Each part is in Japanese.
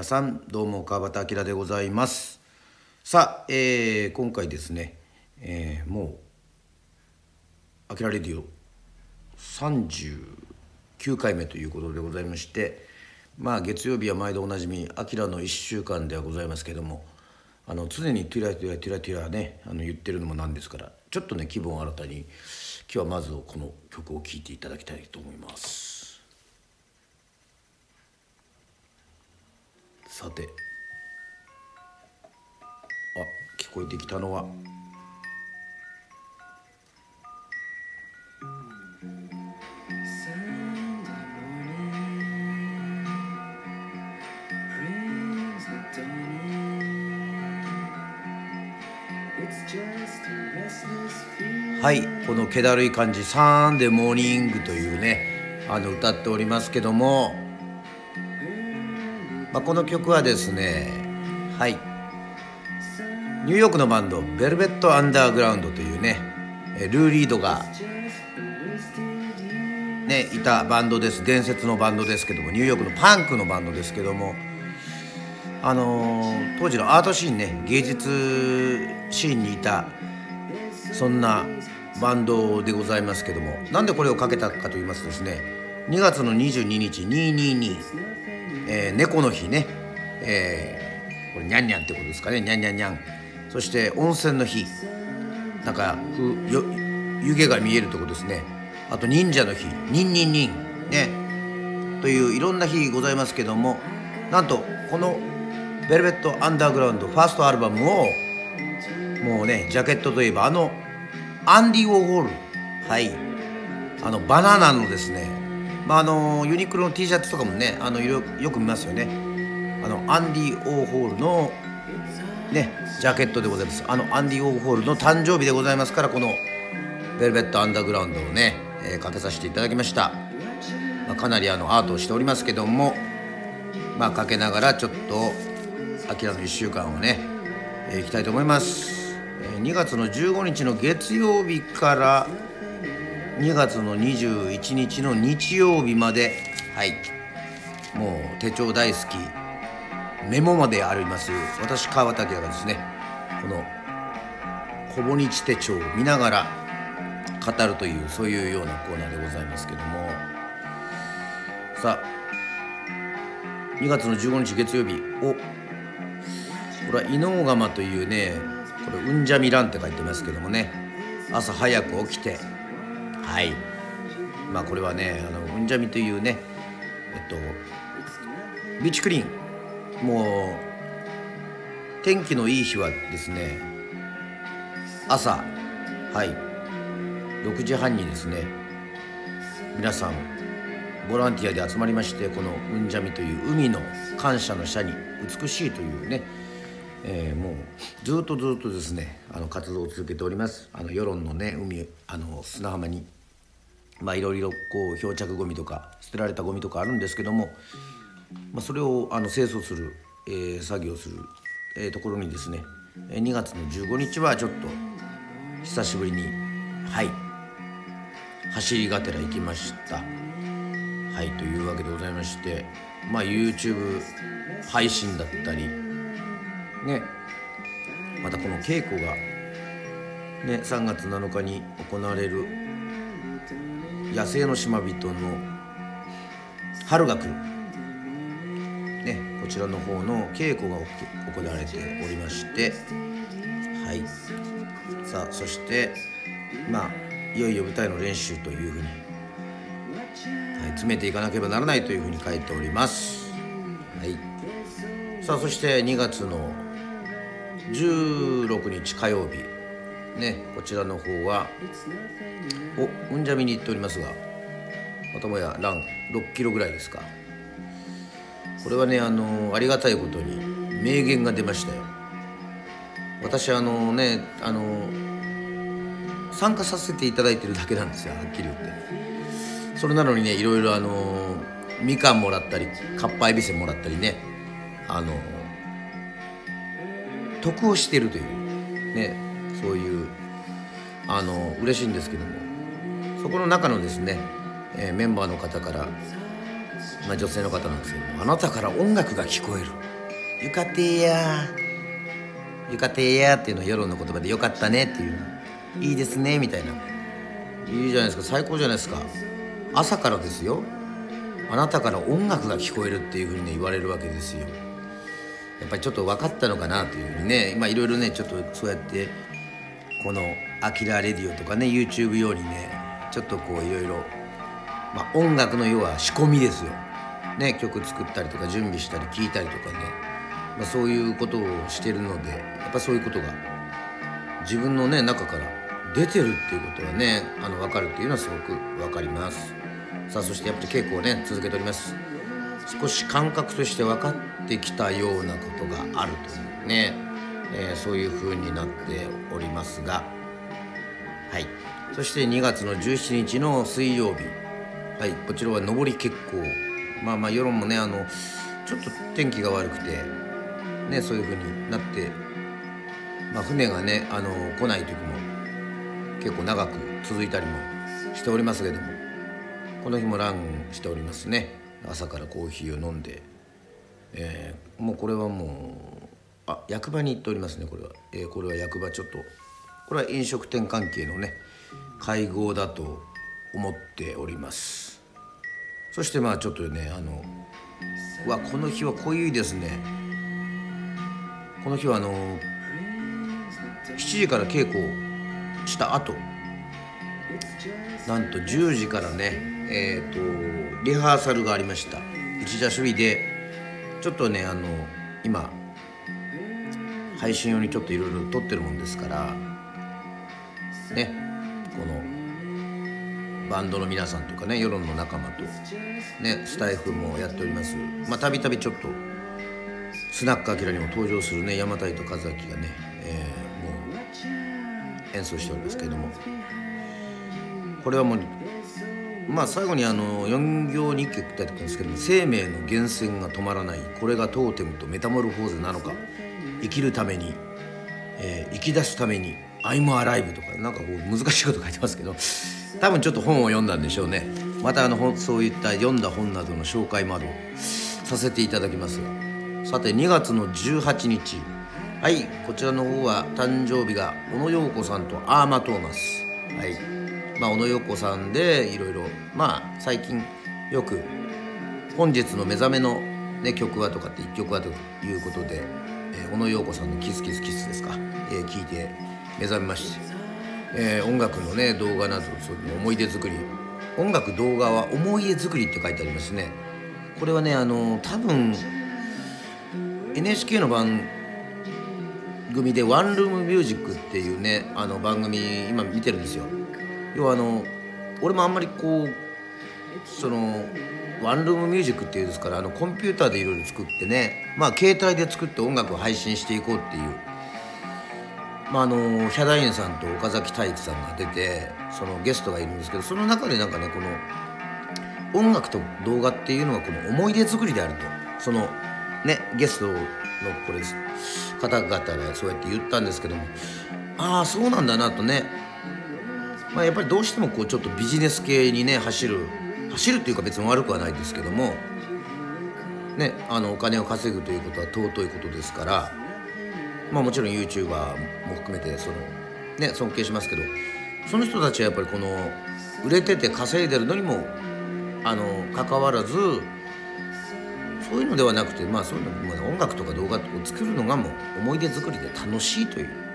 皆さんどうも川端明でございますさあ、えー、今回ですね、えー、もう「あきらレディオ」39回目ということでございましてまあ月曜日は毎度おなじみ「あきらの1週間」ではございますけどもあの常に「ティラティラティラティラね」あの言ってるのもなんですからちょっとね気分を新たに今日はまずこの曲を聴いていただきたいと思います。さて。あ聞こえてきたのは。はいこの気だるい感じ「サンデーモーニング」というねあの歌っておりますけども。まあ、この曲はですねはい。ニューヨークのバンドベルベット・アンダーグラウンドというねルー・リードがねいたバンドです。伝説のバンドですけどもニューヨークのパンクのバンドですけどもあのー、当時のアートシーンね芸術シーンにいたそんなバンドでございますけどもなんでこれをかけたかと言いますとですね2月の22日222えー、猫の日ね、えー、これにゃんにゃんってことですかね。にゃんにゃんにゃんそして温泉の日。なんかふよ湯気が見えるとこですね。あと忍者の日。ニンニンニンね。といういろんな日ございますけども。なんとこの「ベルベット・アンダーグラウンド」ファーストアルバムをもうねジャケットといえばあのアンディ・ウォーホール。はい。あのバナナのですねまあ、あのユニクロの T シャツとかもねあのよく見ますよね。あのアンディ・オーホールのねジャケットでございます。あのアンディ・オーホールの誕生日でございますからこの「ベルベット・アンダーグラウンド」をね、えー、かけさせていただきました、まあ、かなりあのアートをしておりますけどもまあかけながらちょっと「アキラの1週間」をね、えー、いきたいと思います、えー、2月の15日の月曜日から2月の21日の日曜日まで。はい。もう手帳大好きメモまであります。私川端明がですねこのほぼ日手帳を見ながら語るというそういうようなコーナーでございますけども。さあ2月の15日月曜日おこれは伊能釜というねこれうんじゃみらんって書いてますけどもね。朝早く起きてはい。まあこれはねあのうんじゃみというねえっとビーチクリーン。もう天気のいい日はですね朝はい。6時半にですね皆さんボランティアで集まりましてこのうんじゃみという海の感謝の社に美しいというねえー、もうずっとずっとですねあの活動を続けております。あの世論のね海あの砂浜にまあいろいろこう漂着ごみとか捨てられたゴミとかあるんですけども、まあ、それをあの清掃する、えー、作業する、えー、ところにですね2月の15日はちょっと久しぶりにはい走りがてら行きました。はいというわけでございましてまあ YouTube 配信だったりねまたこの稽古がね3月7日に行われる野生の島人の春が来る、ね、こちらの方の稽古が行われておりまして。はい。さあそしてまあいよいよ舞台の練習というふうに、はい、詰めていかなければならないというふうに書いております。はい、さあそして2月の16日火曜日。ねこちらの方はおうんじゃみに行っておりますがまたもやラン6キロぐらいですか。これはねあのありがたいことに名言が出ましたよ。私あのねあの参加させていただいてるだけなんですよはっきり言って。それなのにねいろいろあのみかんもらったりかっぱえびせんもらったりねあの得をしてるというねそういうあの嬉しいんですけども。そこの中のですね、えー、メンバーの方からまあ、女性の方なんですけども「あなたから音楽が聞こえる」「よかってやよかってや」っていうのは世論の言葉で「よかったね」っていう「いいですね」みたいな。いいじゃないですか。最高じゃないですか。朝からですよ。あなたから音楽が聞こえるっていうふうにね言われるわけですよ。やっぱりちょっと分かったのかなというふうにね今いろいろねちょっとそうやってこの「アキラレディオ」とかね YouTube 用にねちょっとこういろいろま音楽の要は仕込みですよ。ね曲作ったりとか準備したり聴いたりとかね、まあ、そういうことをしてるのでやっぱそういうことが自分のね中から出てるっていうことはねあの分かるっていうのはすごく分かります。さあそしてやっぱり稽古をね続けております。少し感覚として分かってきたようなことがあるというね、えー、そういう風になっておりますが。はい。そして2月の17日の水曜日。はい。こちらは上り結構。まあまあ世論もねあのちょっと天気が悪くてねそういう風になってまあ、船がねあの来ない時も結構長く続いたりもしておりますけどもこの日もランしておりますね。朝からコーヒーを飲んで、えー、もうこれはもうあ役場に行っておりますねこれは、えー、これは役場ちょっと。これは飲食店関係のね会合だと思っております。そしてまあちょっとねあのわこの日は濃いですね。この日はあの7時から稽古をした後。なんと10時からねえっ、ー、とリハーサルがありました。一座守備で。ちょっとねあの今配信用にちょっといろいろ撮ってるもんですからねこのバンドの皆さんとかね世論の仲間とねスタイフもやっております。まあたびたびちょっとスナックアキラにも登場するね山谷と和明がね、えー演奏しておりますけれども。これはもうまあ最後にあの4行日記って書いてあるんですけども生命の源泉が止まらないこれがトーテムとメタモルフォーゼなのか生きるために、えー、生き出すために「アイムアライブ」とかなんかこう難しいこと書いてますけど多分ちょっと本を読んだんでしょうね。またあのそういった読んだ本などの紹介窓させていただきます。がさて2月の18日。はいこちらの方は誕生日が小野陽子さんとアーマトーマス。はい。まあ小野陽子さんでいろいろまあ最近よく本日の目覚めの、ね、曲はとかって1曲はということで、えー、小野陽子さんの「キスキスキス」ですか、えー、聞いて目覚めまして、えー、音楽のね動画などそういう思い出作り。音楽動画は思い出作りって書いてありますね。これはねあの多分 NHK の番組で「ワンルームミュージック」っていうねあの番組今見てるんですよ。要はあの俺もあんまりこうそのワンルームミュージックっていうですからあのコンピューターでいろいろ作ってねまあ携帯で作って音楽を配信していこうっていう。まああのヒャダインさんと岡崎体育さんが出てそのゲストがいるんですけどその中でなんかねこの音楽と動画っていうのがこの思い出作りであると。そのねゲストのこれ方々はそうやって言ったんですけども。ああそうなんだなとね、まあ、やっぱりどうしてもこうちょっとビジネス系にね走る走るっていうか別に悪くはないですけどもねあのお金を稼ぐということは尊いことですからまあもちろん YouTuber も含めてそのね尊敬しますけどその人たちはやっぱりこの売れてて稼いでるのにもあの関わらずそういうのではなくてまあそういうの、まあ、音楽とか動画を作るのがもう思い出作りで楽しいという。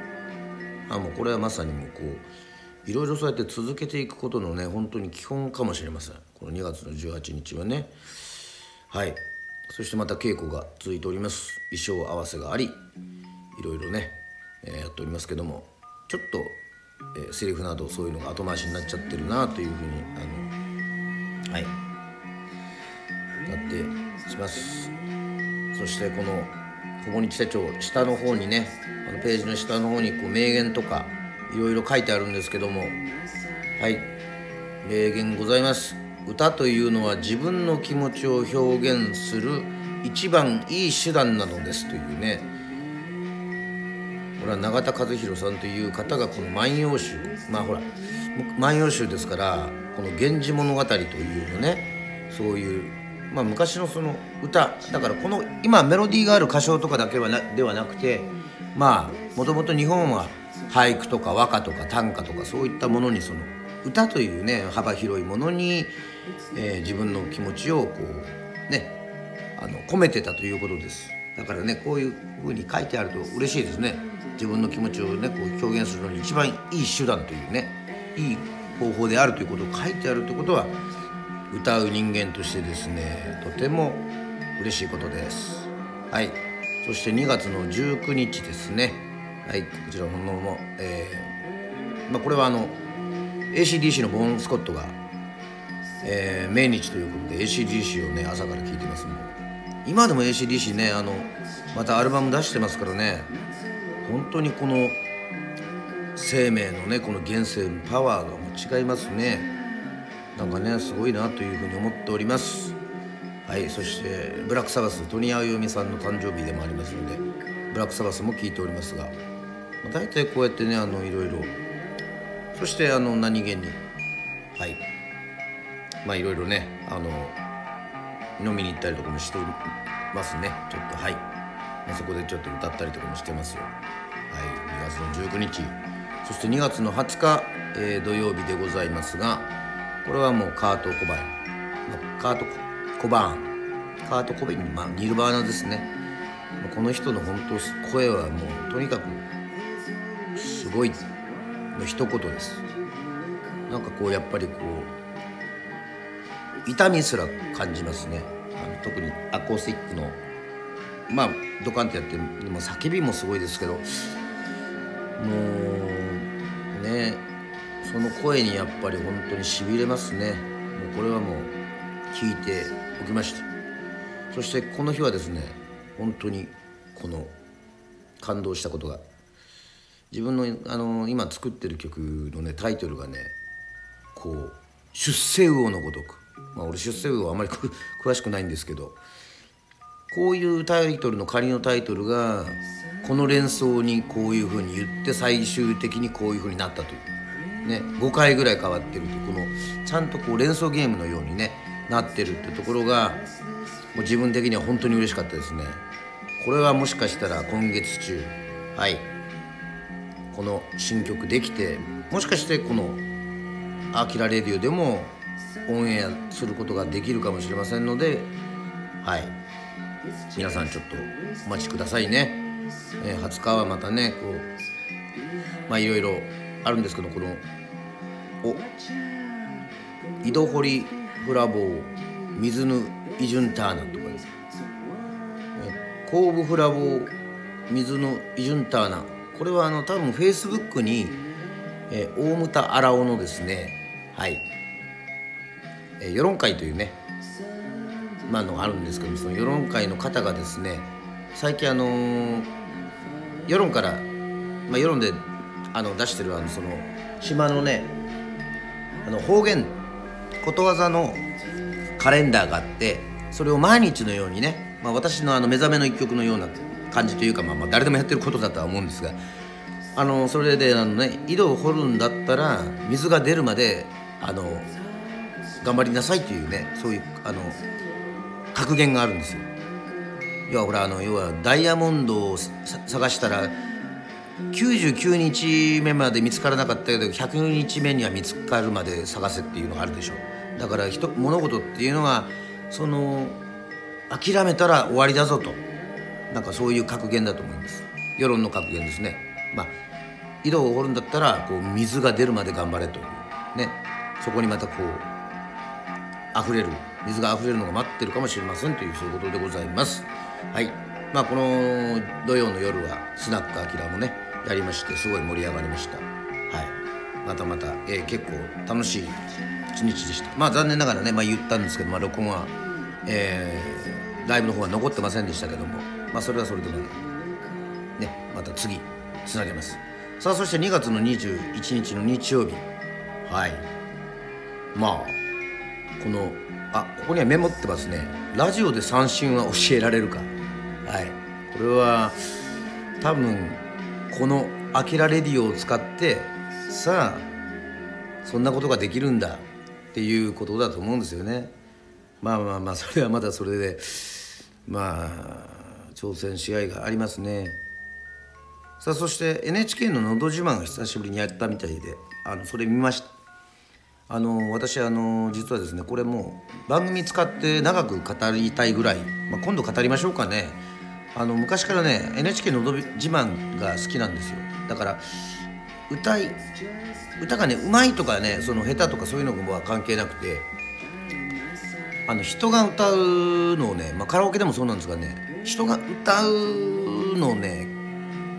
あもうこれはまさにもうこういろいろそうやって続けていくことのね本当に基本かもしれません。この2月の18日はね。はい。そしてまた稽古が続いております。衣装合わせがありいろいろね、えー、やっておりますけども。ちょっと、えー、セリフなどそういうのが後回しになっちゃってるなというふうにあのはい。なってします。そしてこの小森手帳下の方にねあのページの下の方にこう名言とかいろいろ書いてあるんですけども。はい。名言ございます。歌というのは自分の気持ちを表現する一番いい手段なのですというね。これは永田和弘さんという方がこの「万葉集」まあほら「万葉集」ですからこの「源氏物語」というのねそういうまあ、昔のその歌だからこの今メロディーがある歌唱とかだけはなではなくてまあもともと日本は俳句とか和歌とか短歌とかそういったものにその歌というね幅広いものに、えー、自分の気持ちをこうねあの込めてたということです。だからねこういうふうに書いてあると嬉しいですね。自分の気持ちをねこう表現するのに一番いい手段というねいい方法であるということを書いてあるということは歌う人間としてですねとても嬉しいことです。はい。そして2月の19日ですね。はい。こちらのも、えーまあ、これはあの ACDC のボーン・スコットが、えー、命日ということで ACDC をね朝から聴いてますもん今でも ACDC ねあのまたアルバム出してますからね。本当にこの生命のねこの源泉パワーがもう違いますね。なんかねすごいなというふうに思っております。はいそしてブラックサバストニー・アヨミさんの誕生日でもありますのでブラックサバスも聞いておりますが、まあ、大体こうやってねあのいろいろそしてあの何気に。はい。まあいろいろねあの飲みに行ったりとかもしてますね。ちょっとはい、まあ、そこでちょっと歌ったりとかもしてますよ。はい。2月の19日。そして2月の20日、えー、土曜日でございますがこれはもうカート・コバンカート・コバーン。カート・コバンまあニルバーナですね。この人の本当声はもうとにかくすごいの一言です。なんかこうやっぱりこう痛みすら感じますね。あの特にアコースティックのまあドカンってやってでも叫びもすごいですけどもうねその声にやっぱり本当にしびれますね。もうこれはもう聞いておきました。そしてこの日はですね本当にこの感動したことが自分のあの今作ってる曲のねタイトルがねこう「出世魚のごとく」まあ俺出世魚はあまり 詳しくないんですけどこういうタイトルの仮のタイトルがこの連想にこういうふうに言って最終的にこういうふうになったという。ね、5回ぐらい変わってるとこのちゃんとこう連想ゲームのようにねなってるってところがもう自分的には本当に嬉しかったですね。これはもしかしたら今月中はい。この新曲できてもしかしてこの「アキラレディオ」でもオンエアすることができるかもしれませんのではい。皆さんちょっとお待ちくださいね、えー、20日はまたねこうまあいろいろあるんですけどこのお井戸堀ブラボー水ぬイジュンターナとかです後部フラボー水のイジュンターナこれはあの多分フェイスブックに、えー、大牟田荒尾のですねはい、えー、世論会というねまあのあるんですけどその世論会の方がですね最近あのー、世論から、まあ、世論であの出してるあのその島のねあの方言ことわざのカレンダーがあってそれを毎日のようにね、まあ、私のあの目覚めの一曲のような感じというか、まあ、まあ誰でもやってることだとは思うんですがあのそれであの、ね、井戸を掘るんだったら水が出るまであの頑張りなさいというねそういうあの格言があるんですよ。要はほらあの要はダイヤモンドを探したら99日目まで見つからなかったけど100日目には見つかるまで探せっていうのがあるでしょだから人物事っていうのはその諦めたら終わりだぞとなんかそういう格言だと思います。世論の格言ですね。まあ井戸を掘るんだったらこう水が出るまで頑張れという。ね。そこにまたこう溢れる水が溢れるのが待ってるかもしれませんというそういうことでございます。はい。まあこの土曜の夜はスナックアキラもねやりましてすごい盛り上がりました。はい。またまた、えー、結構楽しい一日でした。まあ残念ながらね、まあ、言ったんですけど、まあ、録音は、えー、ライブの方は残ってませんでしたけども。まあそれはそれでもねまた次つなげます。さあそして2月の21日の日曜日。はい。まあこのあここにはメモってますね。ラジオで三振は教えられるか。はい。これは多分この「アキラレディオ」を使ってさあそんなことができるんだ。っていうことだと思うんですよね。まあまあまあそれはまだそれで。まあ挑戦しがいがありますね。さあそして NHK の「のど自慢」が久しぶりにやったみたいであのそれ見ました。あの私あの実はですねこれもう番組使って長く語りたいぐらい、まあ、今度語りましょうかね。あの昔からね NHK のど自慢が好きなんですよ。だから歌い歌がねうまいとかねその下手とかそういうのは関係なくてあの人が歌うのをね、まあ、カラオケでもそうなんですがね人が歌うのをね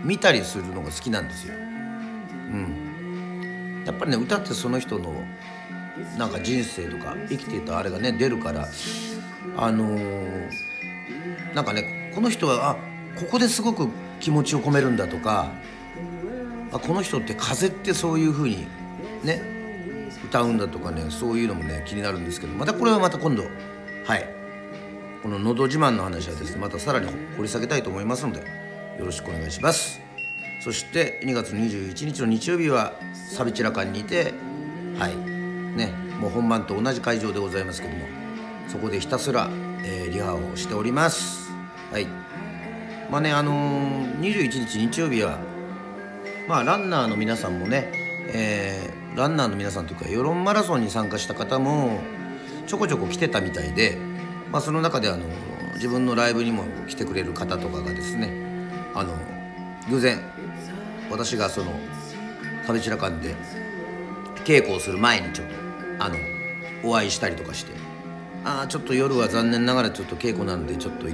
見たりするのが好きなんですよ。うん、やっぱりね歌ってその人のなんか人生とか生きていたあれがね出るからあのー、なんかねこの人はあここですごく気持ちを込めるんだとかあこの人って風ってそういう風にね歌うんだとかねそういうのもね気になるんですけどまたこれはまた今度はい。この「のど自慢」の話はですねまたさらに掘り下げたいと思いますのでよろしくお願いします。そして2月21日の日曜日はサビチラ館にいてはい。ねもう本番と同じ会場でございますけどもそこでひたすら、えー、リハをしております。はい。まあねあのー、21日日曜日はまあランナーの皆さんもね、えー、ランナーの皆さんというか世論マラソンに参加した方もちょこちょこ来てたみたいで、まあ、その中であの自分のライブにも来てくれる方とかがですねあの偶然私がそのサビチラ館で稽古をする前にちょっとあのお会いしたりとかして「ああちょっと夜は残念ながらちょっと稽古なんでちょっと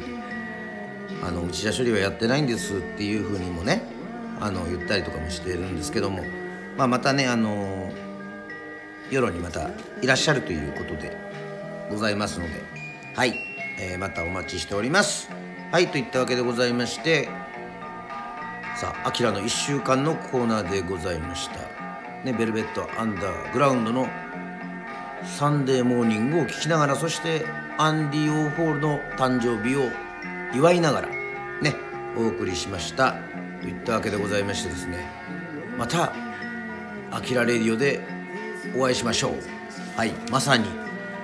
あの内田処理はやってないんです」っていうふうにもねあの言ったりとかもしているんですけども、まあ、またねあの夜にまたいらっしゃるということでございますのではい、えー、またお待ちしております。はいといったわけでございましてさあ「あきらの1週間」のコーナーでございました。ねベルベットアンダーグラウンドのサンデーモーニングを聞きながらそしてアンディ・オーホールの誕生日を祝いながらねお送りしました。といったわけでございましてですねまた「あきらレディオ」でお会いしましょう。はい。まさに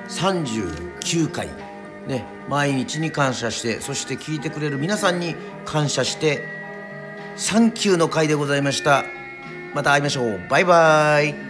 39回。ね。毎日に感謝してそして聞いてくれる皆さんに感謝してサンキューの回でございました。また会いましょう。バイバイ。